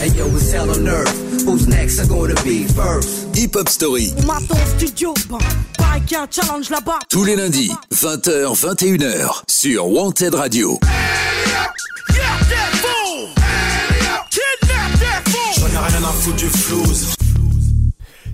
Hey yo, it's hell on earth. Who's next? Are gonna be first? Hip Hop Story. On m'attend au studio, a un challenge là-bas. Tous les lundis, 20h, 21h, sur Wanted Radio. J'en ai rien à foutre du flouze.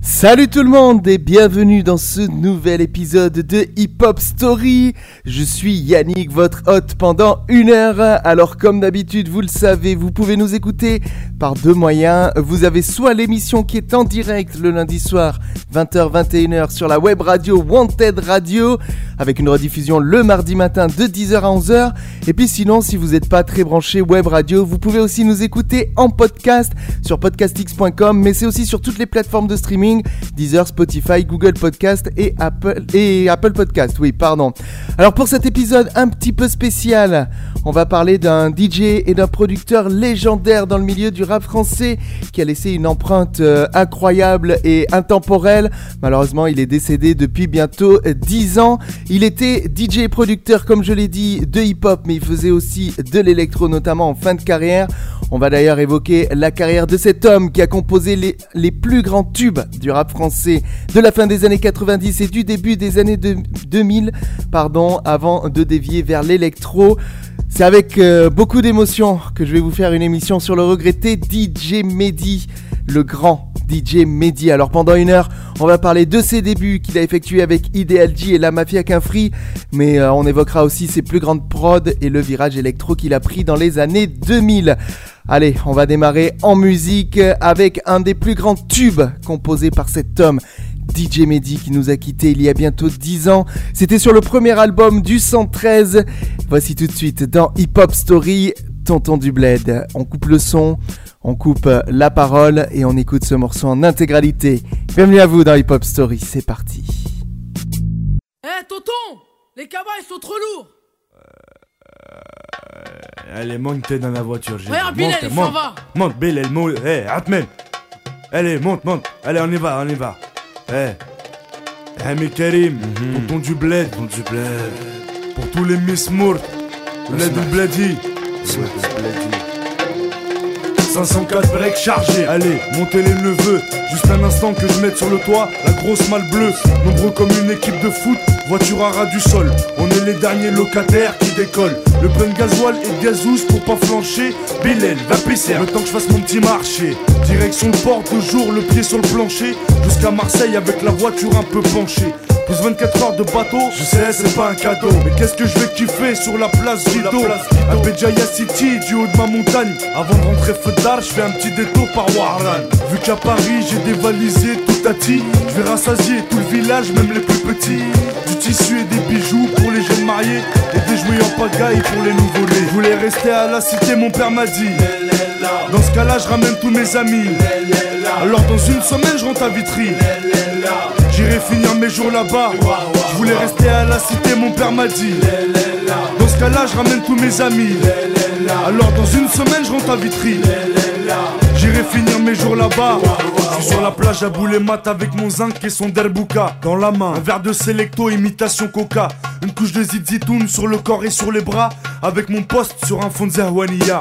Salut tout le monde et bienvenue dans ce nouvel épisode de Hip Hop Story. Je suis Yannick, votre hôte pendant une heure. Alors comme d'habitude, vous le savez, vous pouvez nous écouter par deux moyens. Vous avez soit l'émission qui est en direct le lundi soir, 20h-21h sur la web radio Wanted Radio, avec une rediffusion le mardi matin de 10h à 11h. Et puis sinon, si vous n'êtes pas très branché web radio, vous pouvez aussi nous écouter en podcast sur podcastx.com, mais c'est aussi sur toutes les plateformes de streaming, Deezer, Spotify, Google Podcast et Apple, et Podcast. Oui, pardon. Alors pour cet épisode un petit peu spécial, on va parler d'un DJ et d'un producteur légendaire dans le milieu du rap français qui a laissé une empreinte euh, incroyable et intemporelle. Malheureusement, il est décédé depuis bientôt 10 ans. Il était DJ et producteur, comme je l'ai dit, de hip-hop, mais il faisait aussi de l'électro, notamment en fin de carrière. On va d'ailleurs évoquer la carrière de cet homme qui a composé les, plus grands tubes du rap français de la fin des années 90 et du début des années de- 2000, pardon, avant de dévier vers l'électro. C'est avec euh, beaucoup d'émotion que je vais vous faire une émission sur le regretté DJ Mehdi, le grand DJ Mehdi. Alors pendant une heure, on va parler de ses débuts qu'il a effectués avec Ideal G et la Mafia Quinfree, mais euh, on évoquera aussi ses plus grandes prods et le virage électro qu'il a pris dans les années 2000. Allez, on va démarrer en musique avec un des plus grands tubes composés par cet homme. DJ Mehdi qui nous a quittés il y a bientôt 10 ans. C'était sur le premier album du 113. Voici tout de suite dans Hip Hop Story, Tonton du Bled. On coupe le son, on coupe la parole et on écoute ce morceau en intégralité. Bienvenue à vous dans Hip Hop Story, c'est parti. Eh, tonton Les cabas, sont trop lourds Allez, monte dans la voiture. j'ai Regarde, dit. Monte, il s'en monte. va Monte, Bilal, monte. Eh, Atmen. Allez, monte, monte. Allez, on y va, on y va. Eh. Eh, mais Karim, tonton du bled. Tonton du bled. Pour tous les Miss Mourt. Bled du bledi. 504 breaks chargés, allez, montez les neveux Juste un instant que je mette sur le toit la grosse malle bleue Nombreux comme une équipe de foot, voiture à ras du sol. On est les derniers locataires qui décollent. Le plein de gasoil et de gazous pour pas flancher. Bilal, va pisser, le temps que je fasse mon petit marché. Direction le port, toujours le pied sur le plancher. Jusqu'à Marseille avec la voiture un peu penchée. Plus 24 heures de bateau, je sais c'est pas un cadeau. Mais qu'est-ce que je vais kiffer sur la place Vito À Béjaïa City, du haut de ma montagne. Avant de rentrer feu je fais un petit détour par Warlan. Vu qu'à Paris j'ai dévalisé tout à Je vais rassasier tout le village, même les plus petits Tissu et des bijoux pour les jeunes mariés Et des jouets en pagaille pour les nouveau-nés Je voulais rester à la cité, mon père m'a dit Dans ce cas-là, je ramène tous mes amis Alors dans une semaine, je rentre à Vitry J'irai finir mes jours là-bas. Je voulais rester à la cité, mon père m'a dit. Dans ce cas-là, je ramène tous mes amis. Alors dans une semaine, je rentre à Vitry. J'irai finir mes jours là-bas. Je suis sur la plage à Boulemat avec mon zinc et son derbouka. Dans la main, un verre de Selecto, imitation coca. Une couche de zizitoun sur le corps et sur les bras. Avec mon poste sur un fond de Zerwania.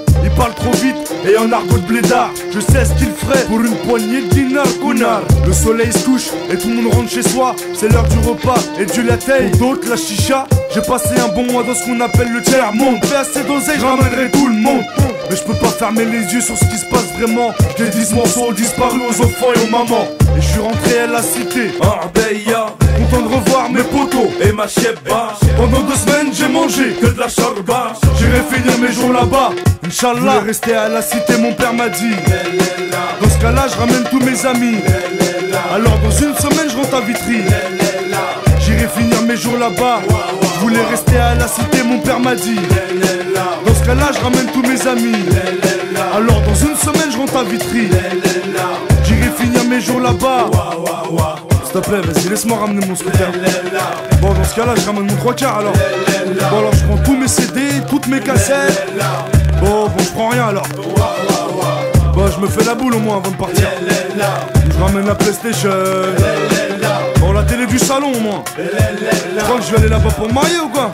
il parle trop vite et en argot de blédard. Je sais ce qu'il ferait pour une poignée de dinars connard. Le soleil se couche et tout le monde rentre chez soi. C'est l'heure du repas et du latte Pour d'autres la chicha J'ai passé un bon mois dans ce qu'on appelle le tiers monde. Fais assez d'oseille, je ramènerai tout le monde Mais je peux pas fermer les yeux sur ce qui se passe vraiment. Les 10 morceaux ont disparu aux enfants et aux mamans. Et je suis rentré à la cité Arbeya. Content de revoir mes potos et ma chebba Pendant deux semaines j'ai mangé que de la charba. J'irai finir mes jours là-bas. Inch'Allah. Rester à la cité mon père m'a dit. Dans ce cas là je ramène tous mes amis. Alors dans une semaine je rentre à Vitry. J'irai finir mes jours là-bas. Je voulais rester à la cité mon père m'a dit Ce cas là je ramène tous mes amis Alors dans une semaine je rentre à Vitry J'irai finir mes jours là-bas S'il te plaît, vas-y, laisse-moi ramener mon scooter. Bon, dans ce cas-là, je ramène mon trois quarts alors. Bon, alors je prends tous mes CD, toutes mes cassettes. Bon, bon, je prends rien alors. Bon, je me fais la boule au moins avant de partir. Je ramène la PlayStation. Bon, la télé du salon au moins. Tu crois que je vais aller là-bas pour me marier ou quoi?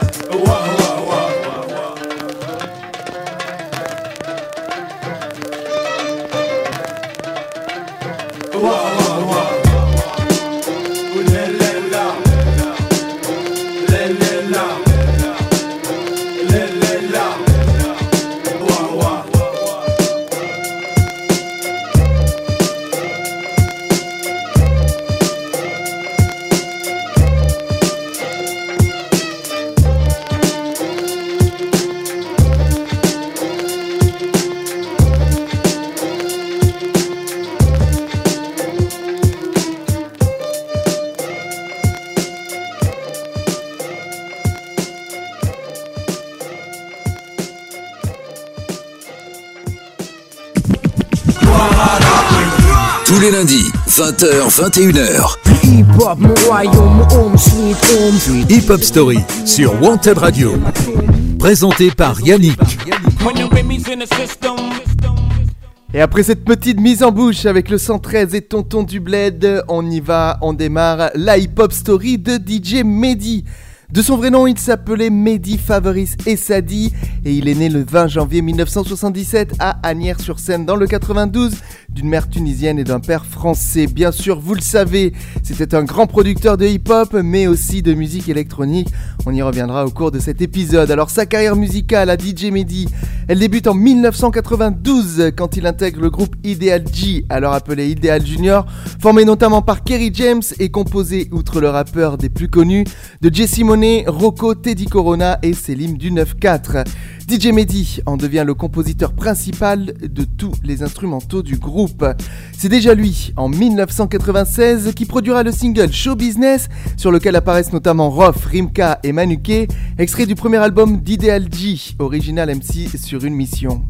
Tous 20h, 21h. Hip Hop Story sur Wanted Radio. Présenté par Yannick. Et après cette petite mise en bouche avec le 113 et Tonton du Bled, on y va, on démarre la hip-hop story de DJ Mehdi. De son vrai nom, il s'appelait Mehdi Favoris Essadi et il est né le 20 janvier 1977 à Agnières-sur-Seine dans le 92 d'une mère tunisienne et d'un père français. Bien sûr, vous le savez, c'était un grand producteur de hip-hop mais aussi de musique électronique. On y reviendra au cours de cet épisode. Alors sa carrière musicale à DJ Mehdi, elle débute en 1992 quand il intègre le groupe Ideal G, alors appelé Ideal Junior, formé notamment par Kerry James et composé, outre le rappeur des plus connus, de Jesse Rocco, Teddy Corona et Selim du 9-4. DJ Mehdi en devient le compositeur principal de tous les instrumentaux du groupe. C'est déjà lui, en 1996, qui produira le single Show Business, sur lequel apparaissent notamment Rof, Rimka et Manuke, extrait du premier album d'Ideal G, original MC sur une mission.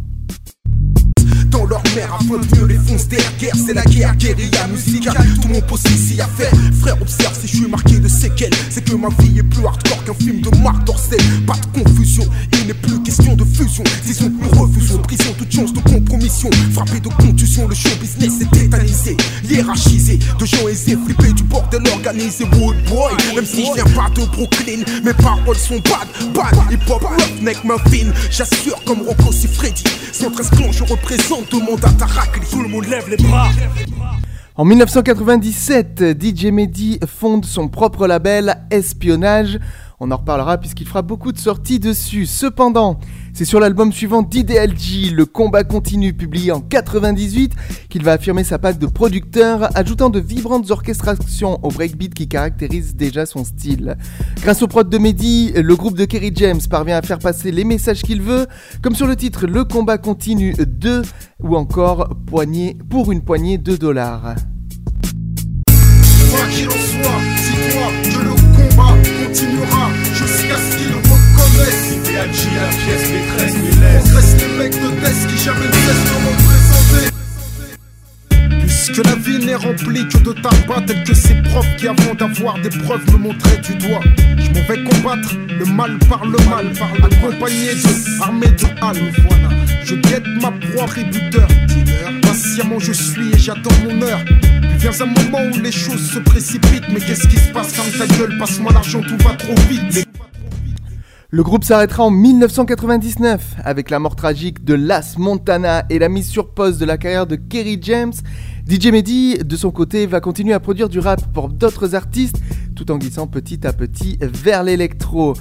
Dans leur mère affronte mieux les fonces des guerre C'est la guerre, guérilla, musica Tout mon poste ici à faire Frère observe si je suis marqué de séquelles. C'est que ma vie est plus hardcore qu'un film de Marc Dorcel. Pas de confusion, il n'est plus question de fusion. Disons plus refusion, prison, toute chance de compromission. Frappé de contusion, le show business est tétanisé Hiérarchisé, de gens aisés, flippés du bordel organisé. Wood boy, même si je viens pas de Brooklyn. Mes paroles sont bad, bad, hip hop, roughneck, muffin. J'assure comme Rocco si Freddy 113 clans, je représente tout le monde tout le monde lève les bras. En 1997, DJ Mehdi fonde son propre label Espionnage. On en reparlera puisqu'il fera beaucoup de sorties dessus. Cependant, c'est sur l'album suivant d'Ideal G, Le combat continue, publié en 98, qu'il va affirmer sa patte de producteur, ajoutant de vibrantes orchestrations au breakbeat qui caractérise déjà son style. Grâce au prod de Mehdi, le groupe de Kerry James parvient à faire passer les messages qu'il veut, comme sur le titre Le combat continue 2 ou encore Poignée pour une poignée de dollars. Continuera jusqu'à ce qu'ils reconnaissent. Idéal la pièce maîtresse, mais laisse. Reste les mecs de test qui jamais ne cessent de. Puisque la vie n'est remplie que de tabac tel que ces profs qui avant d'avoir des preuves me montraient du doigt. Je m'en vais combattre le mal par le mal, accompagné de armée de halles. Voilà, je guette ma proie rébuteur. Patiemment je suis et j'attends mon heure. Vient un moment où les choses se précipitent. Mais qu'est-ce qui se passe? Ferme ta gueule, passe-moi l'argent, tout va trop vite. Le groupe s'arrêtera en 1999 avec la mort tragique de Las Montana et la mise sur pause de la carrière de Kerry James. DJ Mehdi, de son côté, va continuer à produire du rap pour d'autres artistes tout en glissant petit à petit vers l'électro.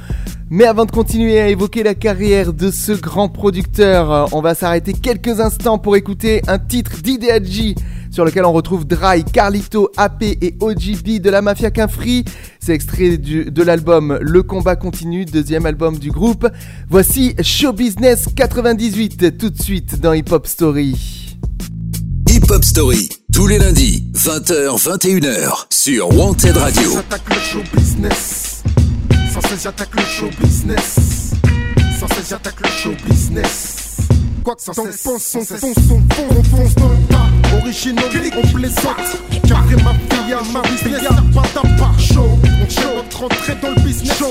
Mais avant de continuer à évoquer la carrière de ce grand producteur, on va s'arrêter quelques instants pour écouter un titre d'Ideaji sur lequel on retrouve Dry, Carlito, AP et OGB de la Mafia Free. C'est extrait du- de l'album Le Combat Continue, deuxième album du groupe. Voici Show Business 98 tout de suite dans Hip Hop Story. Hip Hop Story, tous les lundis, 20h, 21h, sur Wanted Radio. J'attaque le show business. Sans cesse, j'attaque le show business. Sans cesse, j'attaque le show business. Quoi que ça on fonce, on fonce dans le tas. Original, on plaisante. Carré ma fille à ma business, pas d'appart chaud. On fait notre entrée dans le business chaud.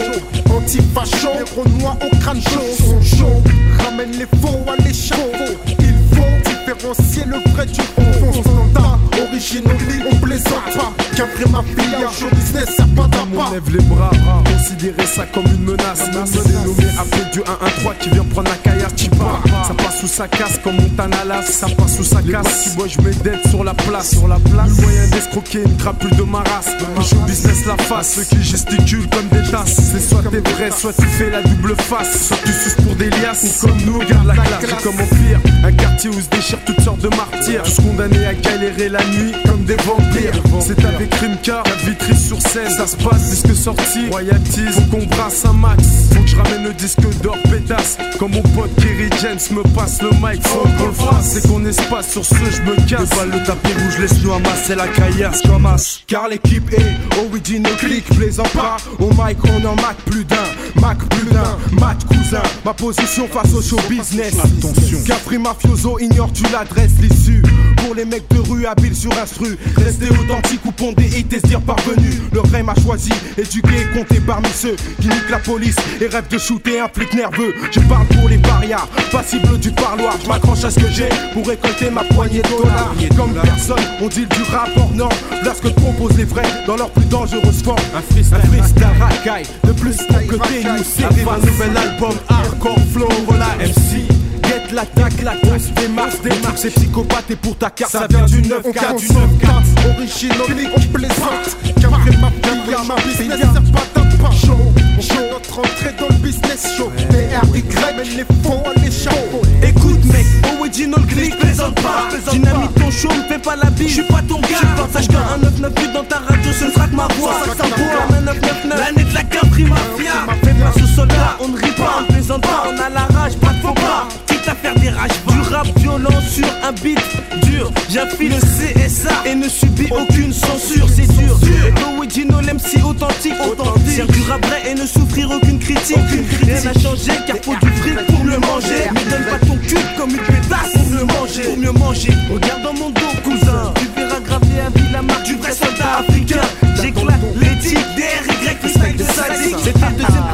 Anti-facho, les renois au crâne chaud. Sont chauds, ramène les faux à l'échafaud. Il faut différencier le vrai du. On tas. Original, on plaisante pas. Carré ma fille à show business, y'a pas On lève les bras, considérer ça comme une menace. C'est nommé après du 1-1-3 qui vient prendre la caillasse, tu pars. Ça passe sous sa casse comme Montana Las, ça passe sous sa casse. qui boit, je mets dead sur la place. Sur la place. Le moyen d'escroquer une crapule de ma race. Le show business la face, ceux qui gesticulent comme des tasses. C'est soit t'es vrai, soit tu fais la double face. Soit tu suces pour des liasses, ou comme nous, garde la classe. Comme au pire, un quartier où se toutes sortes de martyrs. Tous condamnés à galérer la nuit comme des vampires. C'est avec Rimka, la Vitry sur scène. Ça se passe, disque sorti, royalties. Faut qu'on brasse un max. Faut que je ramène le disque d'or pétasse. Comme mon pote Kerry James me passe le mic. Faut qu'on le fasse, c'est qu'on espace. Sur ce, je me casse. Pas le tapis rouge, laisse-nous amasser la caillasse. Comme as. Car l'équipe est original click, plaisant pas. Au mic, on en mac plus d'un, mac plus d'un, mat cousin. Ma position face au show business. Attention. Capri Mafioso, ignores-tu l'adresse, l'issue. Pour les mecs de rue habiles sur instru. Rester authentique ou pondé et te dire parvenu. Le rey m'a choisi, éduqué et compté parmi ceux qui niquent la police et rêvent de shooter un flic nerveux. Je parle pour les parias, passibles du parloir. Je m'accroche à ce que j'ai pour récolter ma poignée de dollars. Comme personne, on dit du rapport non. Là ce que proposent les vrais dans leur plus dangereuse forme. Un freestyle, un freestyle racaille. De plus pour que t'es nous CD un nouvel album hardcore flow relax. MC. Get l'attaque, la on se démarque, démarque, c'est psychopathe et pour ta carte, ça, vient du 9-4, du 9-4. Original, on plaisante, ma fille, ma business, c'est pas d'un pas chaud. Notre entrée dans le business show. TRY, mène les fonds à l'échafaud. Écoute mec, original click, plaisante pas Dynamite ton show, me fais pas la bise J'suis pas ton gars, sache qu'un 198 dans ta radio ce ne sera que ma voix Ça comme un 999, l'année de la Capri Mafia Fais pas ce soldat, on ne rit pas, on plaisante pas On a la rage, pas de faux pas faire des rages Du rap violent sur un beat dur. J'affile le CSA et ne subis aucune censure. C'est dur, et original MC authentique Faire du rap vrai et ne souffrir aucune critique. Rien n'a changé car faut du fric pour le manger. Mais donne pas ton cul comme une pétasse pour mieux manger. Pour mieux manger, regarde dans mon dos cousin. Tu verras graver à vie la marque du vrai soldat africain. J'éclate l'éthique DRY respect de sadique. C'est le deuxième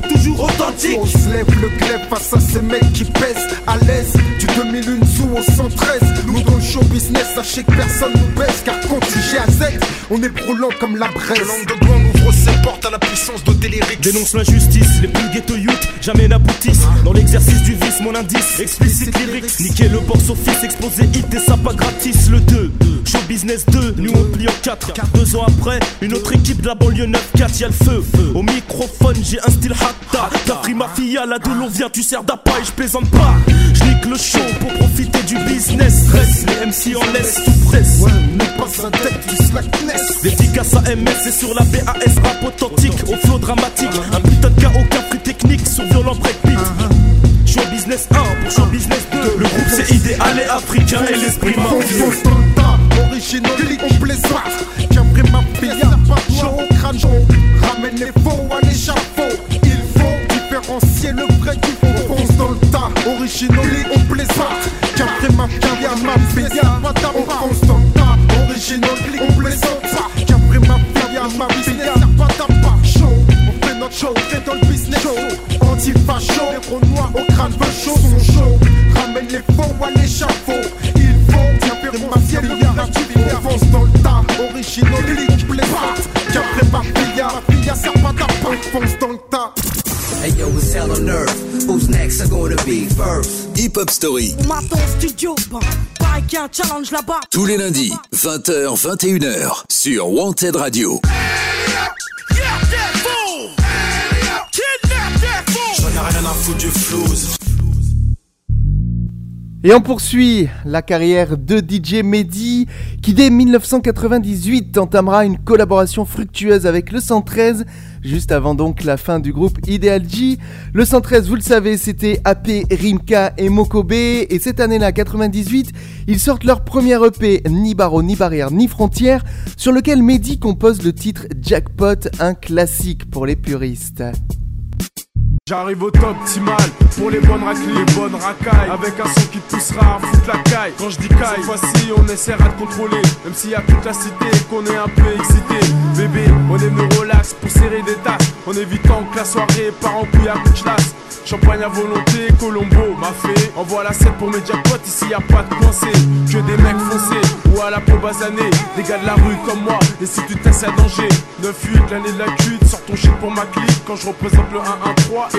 toujours authentique. On se lève le glaive face à ces mecs qui pèsent. À l'aise Du 2001 sous au 113 Nous dans le show business sachez que personne nous baisse Car quand tu à Z on est brûlant comme la braise Langue de gang ouvre ses portes à la puissance de Télérix Dénonce l'injustice, les plus ghetto youth jamais n'aboutissent. Dans l'exercice du vice, mon indice, explicite lyrics. Niquer le box office, exposer hit et ça pas gratis. Le 2, show business 2, nous on plie en 4 Deux ans après, une autre équipe de la banlieue 9-4, y'a le feu. Au microphone, j'ai un style hatta T'as pris ma fille à la de l'on vient, tu sers d'appât et je plaisante pas Je nique le show pour profiter du business Reste, les MC en laisse tout presse Ouais, n'est pas un tête du slackness Dédicace à MS et sur la BAS rap authentique Au flow dramatique Un putain de aucun prix technique sur violent breakbeat Show business 1 pour show business 2 Le groupe c'est idéal et africain et l'esprit mafieux original, on plaisante tas, original, on plaisante. Capri ma fille, ma pas d'appât On le tas, original, on plaisante. Capri ma ma pas d'appât Chaud, on fait notre show, fait dans le business. Show Anti-facho, les renois au crâne veut chaud. Sont chauds, ramène les faux à l'échafaud. Il faut faire ma fille, on fonce dans le tas Original, yo, it's hell on earth. Who's next? Are gonna be first? Hip Hop Story, Maton studio, pareil qu'il y a un challenge là-bas. tous les lundis, 20h, 21h, sur Wanted Radio. Et on poursuit la carrière de DJ Mehdi, qui dès 1998 entamera une collaboration fructueuse avec le 113, juste avant donc la fin du groupe Ideal G. Le 113, vous le savez, c'était AP, Rimka et Mokobe, et cette année-là, 98, ils sortent leur premier EP, Ni barreau, ni barrière, ni frontière, sur lequel Mehdi compose le titre Jackpot, un classique pour les puristes. J'arrive au top optimal pour les bonnes raclées, les bonnes racailles. Avec un son qui te poussera à foutre la caille. Quand je dis caille, cette fois-ci on essaiera de contrôler. Même s'il y a toute la cité qu'on est un peu excité. Bébé, on aime le relax pour serrer des tasses En évitant que la soirée part en couille à coup de chasse Champagne à volonté, Colombo m'a fait. Envoie la 7 pour mes jackpots, ici y a pas de coincé. Que des mecs foncés ou à la peau basanée. Des gars de la rue comme moi, et si tu testes à danger. 9-8, l'année de la cuite, sors ton shit pour ma clique. Quand je représente le 1-1-3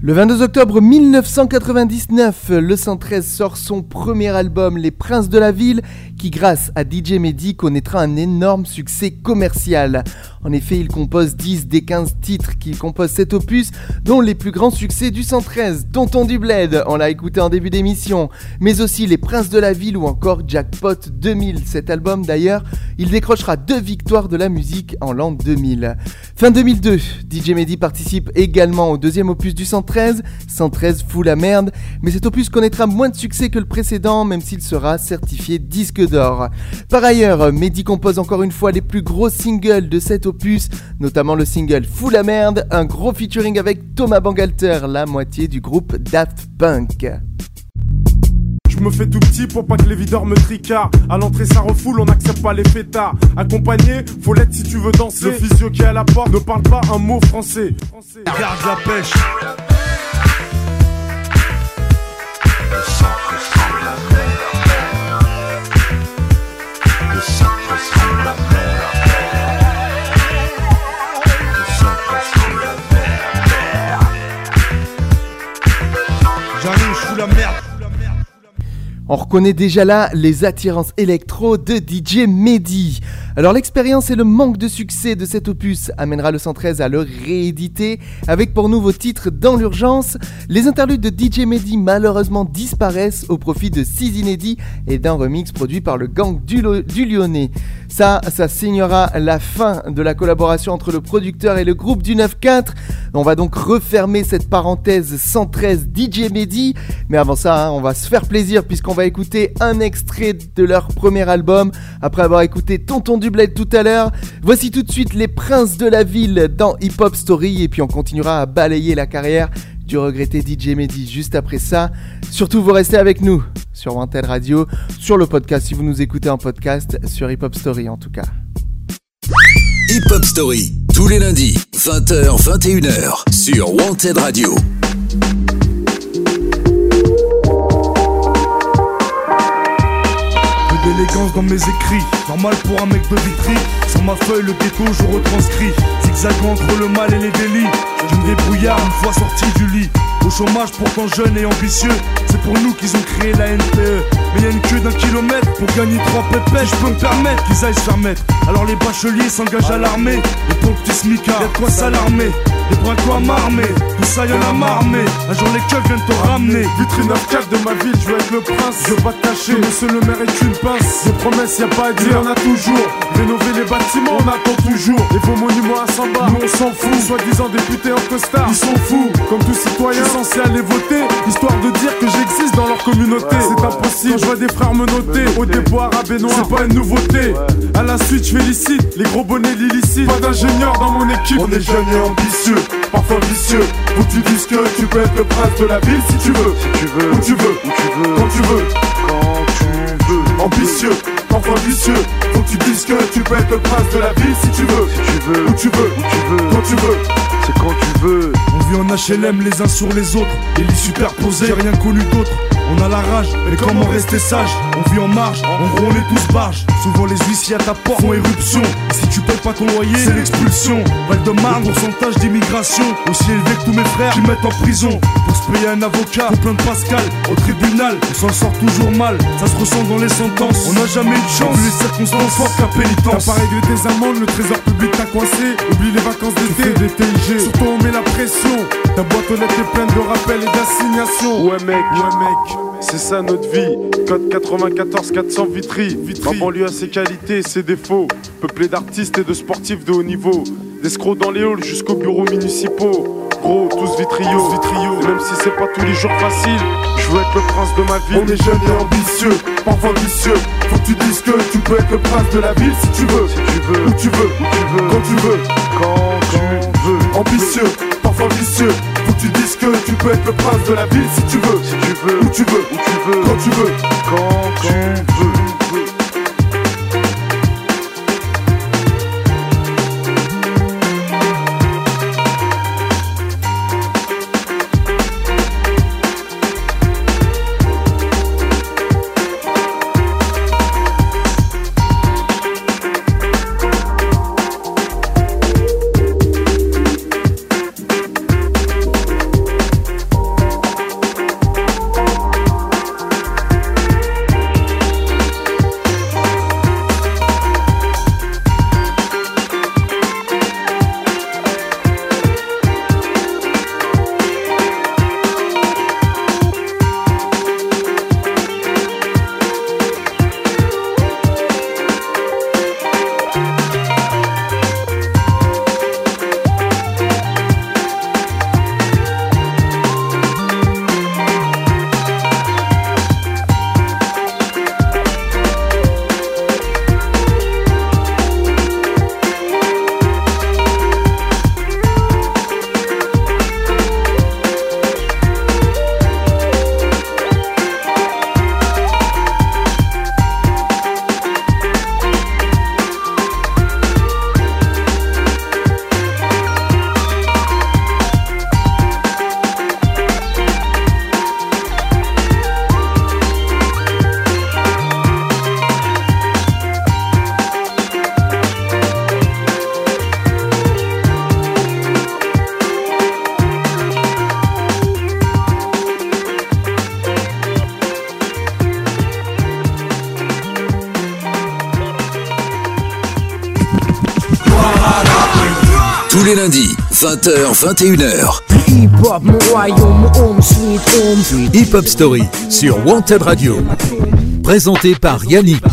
le 22 octobre 1999, le 113 sort son premier album Les Princes de la Ville qui grâce à DJ Mehdi connaîtra un énorme succès commercial. En effet, il compose 10 des 15 titres qui composent cet opus, dont les plus grands succès du 113, Tonton du Bled, on l'a écouté en début d'émission, mais aussi Les Princes de la Ville ou encore Jackpot 2000. Cet album d'ailleurs, il décrochera deux victoires de la musique en l'an 2000. Fin 2002, DJ Mehdi participe également au deuxième opus du 113, 113 fout la merde, mais cet opus connaîtra moins de succès que le précédent, même s'il sera certifié disque d'or. Par ailleurs, Mehdi compose encore une fois les plus gros singles de cet opus, notamment le single Fou la merde, un gros featuring avec Thomas Bangalter, la moitié du groupe Daft Punk. Je me fais tout petit pour pas que les videurs me tricardent. À l'entrée, ça refoule, on n'accepte pas les fêtards. Accompagné, faut l'être si tu veux danser. Le physio qui est à la porte ne parle pas un mot français. Garde la pêche. On reconnaît déjà là les attirances électro de DJ Mehdi. Alors l'expérience et le manque de succès de cet opus amènera le 113 à le rééditer avec pour nouveaux titres dans l'urgence. Les interludes de DJ Mehdi malheureusement disparaissent au profit de 6 inédits et d'un remix produit par le gang du Lyonnais. Ça, ça signera la fin de la collaboration entre le producteur et le groupe du 9-4. On va donc refermer cette parenthèse 113 DJ Mehdi. Mais avant ça, hein, on va se faire plaisir puisqu'on va écouter un extrait de leur premier album. Après avoir écouté Tonton du Bled tout à l'heure, voici tout de suite les princes de la ville dans Hip Hop Story. Et puis on continuera à balayer la carrière du regretté DJ Mehdi juste après ça. Surtout, vous restez avec nous sur Wanted Radio, sur le podcast si vous nous écoutez en podcast, sur Hip Hop Story en tout cas. Hip Hop Story, tous les lundis, 20h, 21h, sur Wanted Radio. Peu d'élégance dans mes écrits, normal pour un mec de vitry. Sur ma feuille, le ghetto, je retranscris. Zigzagant entre le mal et les délits. Je me débrouillard une fois sorti du lit. Au chômage, pourtant jeune et ambitieux. C'est pour nous qu'ils ont créé la NPE. Mais y a une queue d'un kilomètre pour gagner trois pépettes. Je peux me permettre qu'ils aillent se faire mettre. Alors les bacheliers s'engagent à l'armée. Et ton petit smicard, y'a de quoi s'alarmer. Des bras quoi m'armer, tout ça y'en a marmé. Un jour les keufs viennent te ramener. Vitrine 9-4 de ma ville, je veux être le prince. Je veux pas te cacher, monsieur le maire est une pince. Des promesses, y a pas à dire, y'en a toujours. Rénover les bâtiments, on attend toujours. Et vos monuments à 100 bars, nous on s'en fout. Soi-disant députés en costard, ils sont fous. Comme tout citoyen, censé aller voter. Histoire de dire que j'existe dans leur communauté. C'est impossible, je vois des frères me noter. Au dépôt arabe et noir, c'est pas une nouveauté. À la suite, je félicite les gros bonnets l'illicite. Pas d'ingénieur dans mon équipe. On est jeunes et ambitieux, parfois vicieux. Que tu dises que tu peux être le prince de la ville si tu veux. Si tu veux, où tu veux, où tu veux, quand tu veux, quand tu veux. Ambitieux, parfois vicieux. Faut que tu dises que tu peux être le prince de la ville si tu veux. Si tu veux, où tu veux, où tu veux, quand tu veux. C'est quand tu veux. On vit en HLM les uns sur les autres, les lits superposés. J'ai rien connu d'autre. On a la rage, mais comment rester sage? On vit en marge, en gros on est tous barges. Souvent les huissiers à ta porte font éruption. Et si tu payes pas ton loyer, c'est l'expulsion. Val de Marne, pourcentage d'immigration aussi élevé que tous mes frères qui mettent en prison. Pour se payer un avocat, pour plein de Pascal. Au tribunal, on s'en sort toujours mal. Ça se ressent dans les sentences. On n'a jamais eu de chance, les circonstances fortes qu'à pénitence. T'as pas réglé tes amendes, le trésor public t'a coincé. Oublie les vacances d'été, des TIG. Surtout on met la pression. Ta boîte aux lettres est pleine de rappels et d'assignations. Ouais mec, ouais mec. C'est ça notre vie. Code 94 400 Vitry. Vitry. Ma banlieue a ses qualités et ses défauts. Peuplé d'artistes et de sportifs de haut niveau. D'escrocs dans les halls jusqu'aux bureaux municipaux. Gros, tous vitrio. Et même si c'est pas tous les jours facile, je veux être le prince de ma ville. On est jeunes et ambitieux, parfois vicieux. Faut que tu dises que tu peux être le prince de la ville si tu veux. Si tu veux, où tu veux, où tu veux, quand tu veux, quand tu veux. Ambitieux, monsieur. Faut que tu dises que tu peux être le prince de la ville si tu veux. Si tu veux, où tu veux, où tu veux, quand tu veux, quand tu veux. 20h, 21h. Hip-hop, mon royaume, home sweet home. Hip Hop Story sur Wanted Radio. Présenté par Yannick.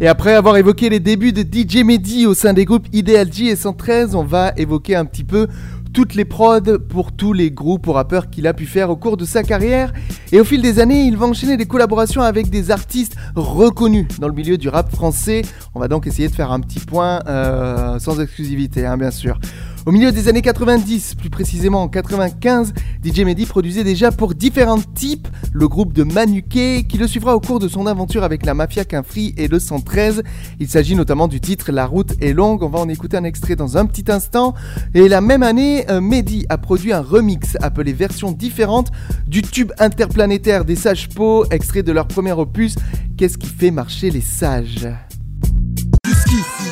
Et après avoir évoqué les débuts de DJ Mehdi au sein des groupes Ideal G et 113, on va évoquer un petit peu toutes les prods pour tous les groupes ou rappeurs qu'il a pu faire au cours de sa carrière. Et au fil des années, il va enchaîner des collaborations avec des artistes reconnus dans le milieu du rap français. On va donc essayer de faire un petit point euh, sans exclusivité, hein, bien sûr. Au milieu des années 90, plus précisément en 95, DJ Mehdi produisait déjà pour différents types le groupe de Manuquet qui le suivra au cours de son aventure avec la Mafia Quinfri et le 113. Il s'agit notamment du titre La route est longue, on va en écouter un extrait dans un petit instant. Et la même année, euh, Mehdi a produit un remix appelé Version différente du tube interplanétaire des Sages Po, extrait de leur premier opus Qu'est-ce qui fait marcher les sages?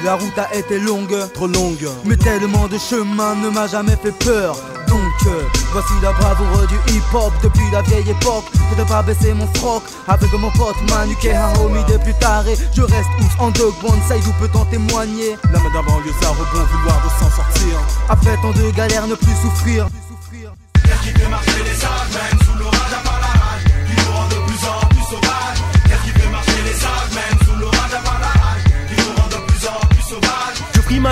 La route a été longue, trop longue. Mais tellement de chemin ne m'a jamais fait peur. Donc, euh, voici la bravoure du hip-hop depuis la vieille époque. Je ne pas baisser mon froc avec mon pote Manu homie des plus tarés. Je reste ouf en dog one vous peut en témoigner? La main d'un banlieusard au bon vouloir de s'en sortir. Après tant de galères, ne plus souffrir. Qu'est-ce qui fait marcher les sages,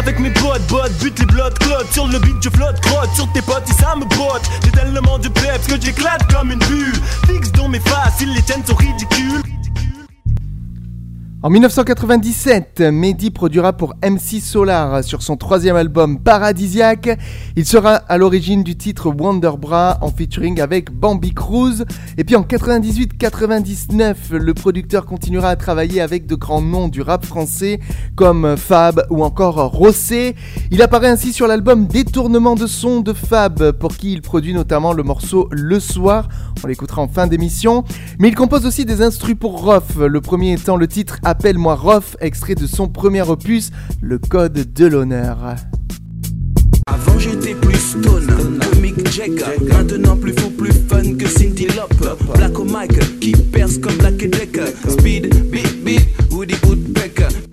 avec mes potes, bottes, bute les blood clots Sur le beat je flotte, crotte. Sur tes potes ça me botte. J'ai tellement de peps que j'éclate comme une bulle. Fixe dans mes faces, ils les tiennent sont ridicules En 1997, Mehdi produira pour MC Solar sur son troisième album Paradisiaque. Il sera à l'origine du titre Wonderbra en featuring avec Bambi Cruz. Et puis en 98-99, le producteur continuera à travailler avec de grands noms du rap français comme Fab ou encore Rossé. Il apparaît ainsi sur l'album Détournement de son de Fab pour qui il produit notamment le morceau Le Soir. On l'écoutera en fin d'émission. Mais il compose aussi des instrus pour Rof, le premier étant le titre Appelle-moi Rof, extrait de son premier opus, Le Code de l'honneur. Avant j'étais plus stone Mick Jagger. Maintenant plus fou, plus fun que Cindy Lauper Black mic qui perce comme Black Decker. Speed, beat, beat, Woody Woodpecker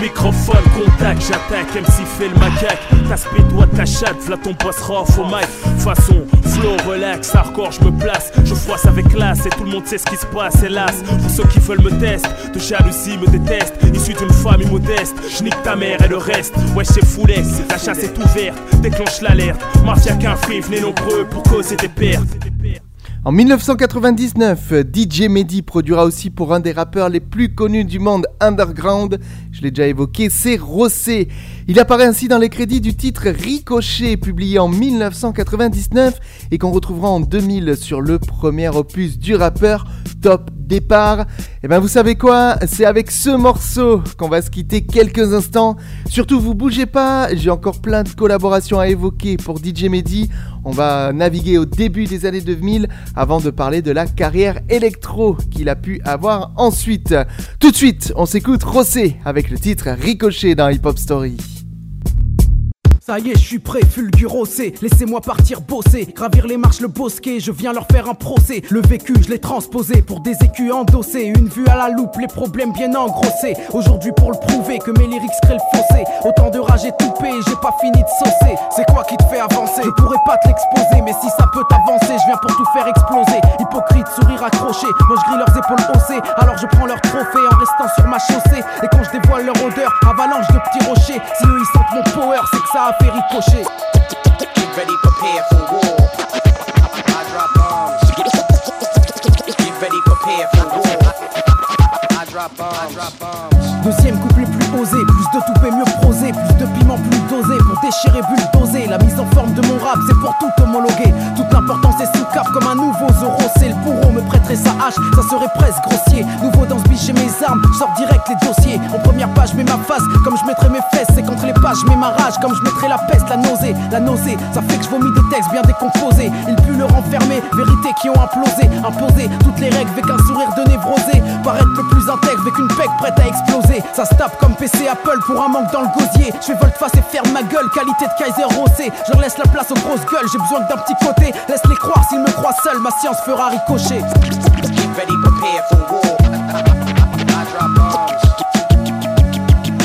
Microphone, contact, j'attaque, MC fait le macaque. T'aspect toi ta chatte, v'là ton boss rough au mic. Façon, flow, relax, hardcore, je me place. Je froisse avec classe et tout le monde sait ce qui se passe, hélas. Pour ceux qui veulent me tester, de jalousie me détestent Issu d'une famille modeste, je nique ta mère et le reste. Ouais c'est foulet, la chasse est ouverte, déclenche l'alerte. Mafia qu'un venez nombreux pour causer des pertes En 1999, DJ Mehdi produira aussi pour un des rappeurs les plus connus du monde underground, je l'ai déjà évoqué, c'est Rossé. Il apparaît ainsi dans les crédits du titre Ricochet, publié en 1999 et qu'on retrouvera en 2000 sur le premier opus du rappeur Top Départ. Et eh ben vous savez quoi? C'est avec ce morceau qu'on va se quitter quelques instants. Surtout vous bougez pas, j'ai encore plein de collaborations à évoquer pour DJ Mehdi. On va naviguer au début des années 2000 avant de parler de la carrière électro qu'il a pu avoir ensuite. Tout de suite, on s'écoute Rossé avec le titre Ricochet dans Hip Hop Story. Ça y est, je suis prêt, fulgurosé. Laissez-moi partir bosser, gravir les marches, le bosquet. Je viens leur faire un procès. Le vécu, je l'ai transposé pour des écus endossés. Une vue à la loupe, les problèmes bien engrossés. Aujourd'hui, pour le prouver que mes lyrics créent le fossé. Autant de rage étoupée, j'ai pas fini de saucer. C'est quoi qui te fait avancer? Je pourrais pas te l'exposer, mais si ça peut t'avancer, je viens pour tout faire exploser. Hypocrite, sourire accroché. Moi, je grille leurs épaules haussées. Alors je prends leur trophée en restant sur ma chaussée. Et quand je dévoile leur odeur, avalanche de petits rochers. Si ils sentent mon power, c'est que ça a fait ricocher. Get ready, prepare for war. I drop bombs. Get ready, prepare for war. I drop bombs. I drop bombs. Deuxième couplet plus osé, de toupet mieux prosé, plus de piment plus dosé pour déchirer bulldozer. La mise en forme de mon rap, c'est pour tout homologuer. Toute l'importance est sous cap comme un nouveau Zoro. C'est le bourreau me prêterait sa hache, ça serait presque grossier. Nouveau dans ce j'ai mes armes, sors direct les dossiers. En première page, mets ma face comme je mettrais mes fesses. C'est qu'entre les pages, mets ma rage comme je mettrais la peste, la nausée. La nausée, ça fait que je vomis des textes bien décomposés. Il pue le renfermer, vérité qui ont implosé. Imposé toutes les règles avec un sourire de névrosé. Paraître le plus intègre avec une peg prête à exploser. Ça se comme PC Apple pour un manque dans le gosier. Je fais volte-face et ferme ma gueule, qualité de Kaiser Rossé. Je leur laisse la place aux grosses gueules, j'ai besoin d'un petit côté. Laisse-les croire s'ils me croient seul, ma science fera ricocher. Get ready, prepare for war. I drop bombs.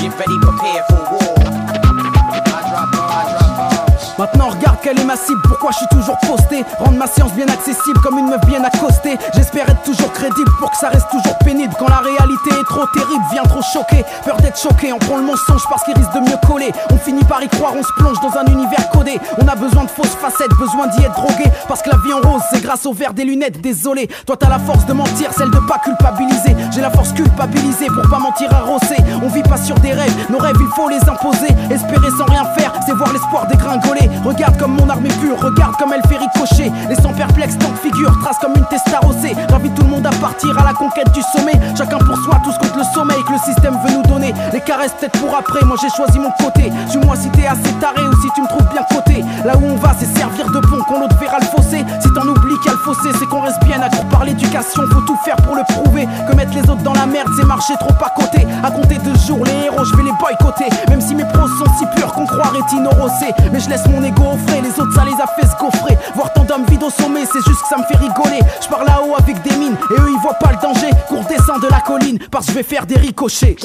Get ready, prepare for war. I drop bombs. I drop bombs. Maintenant regarde quelle est ma cible, pourquoi je suis toujours posté? Rendre ma science bien accessible comme une meuf bien accostée. J'espère être toujours crédible pour que ça reste toujours pénible. Quand la réalité est trop terrible, vient trop choquer. Peur d'être choqué, on prend le mensonge parce qu'il risque de mieux coller. On finit par y croire, on se plonge dans un univers codé. On a besoin de fausses facettes, besoin d'y être drogué. Parce que la vie en rose, c'est grâce au verre des lunettes, désolé. Toi t'as la force de mentir, celle de pas culpabiliser J'ai la force culpabilisée pour pas mentir à Rossé On vit pas sur des rêves, nos rêves il faut les imposer. Espérer sans rien faire, c'est voir l'espoir dégringoler. Regarde comme mon arme est pure, regarde comme elle fait ricocher. Laissant perplexe tant de figures, trace comme une testarocée J'invite tout le monde à partir à la conquête du sommet. Chacun pour soi, tous contre le sommeil que le système veut nous donner. Les caresses peut-être pour après, moi j'ai choisi mon côté. Suis-moi si t'es assez taré ou si tu me trouves bien côté Là où on va c'est servir de pont, qu'on l'autre verra le fossé. Si t'en oublies a le fossé, c'est qu'on reste bien accro par l'éducation. Faut tout faire pour le prouver, que mettre les autres dans la merde c'est marcher trop à côté. À compter deux jours, les héros je vais les boycotter. Même si mes pros sont si purs qu'on croirait innorossé Mais je laisse mon ego au frais, les autres ça les a fait se gaufrer. Voir tant d'hommes vides au sommet, c'est juste que ça me fait rigoler. Je pars là-haut avec des mines, et eux ils voient pas le danger. Cours descend de la colline, parce que je vais faire des ricochets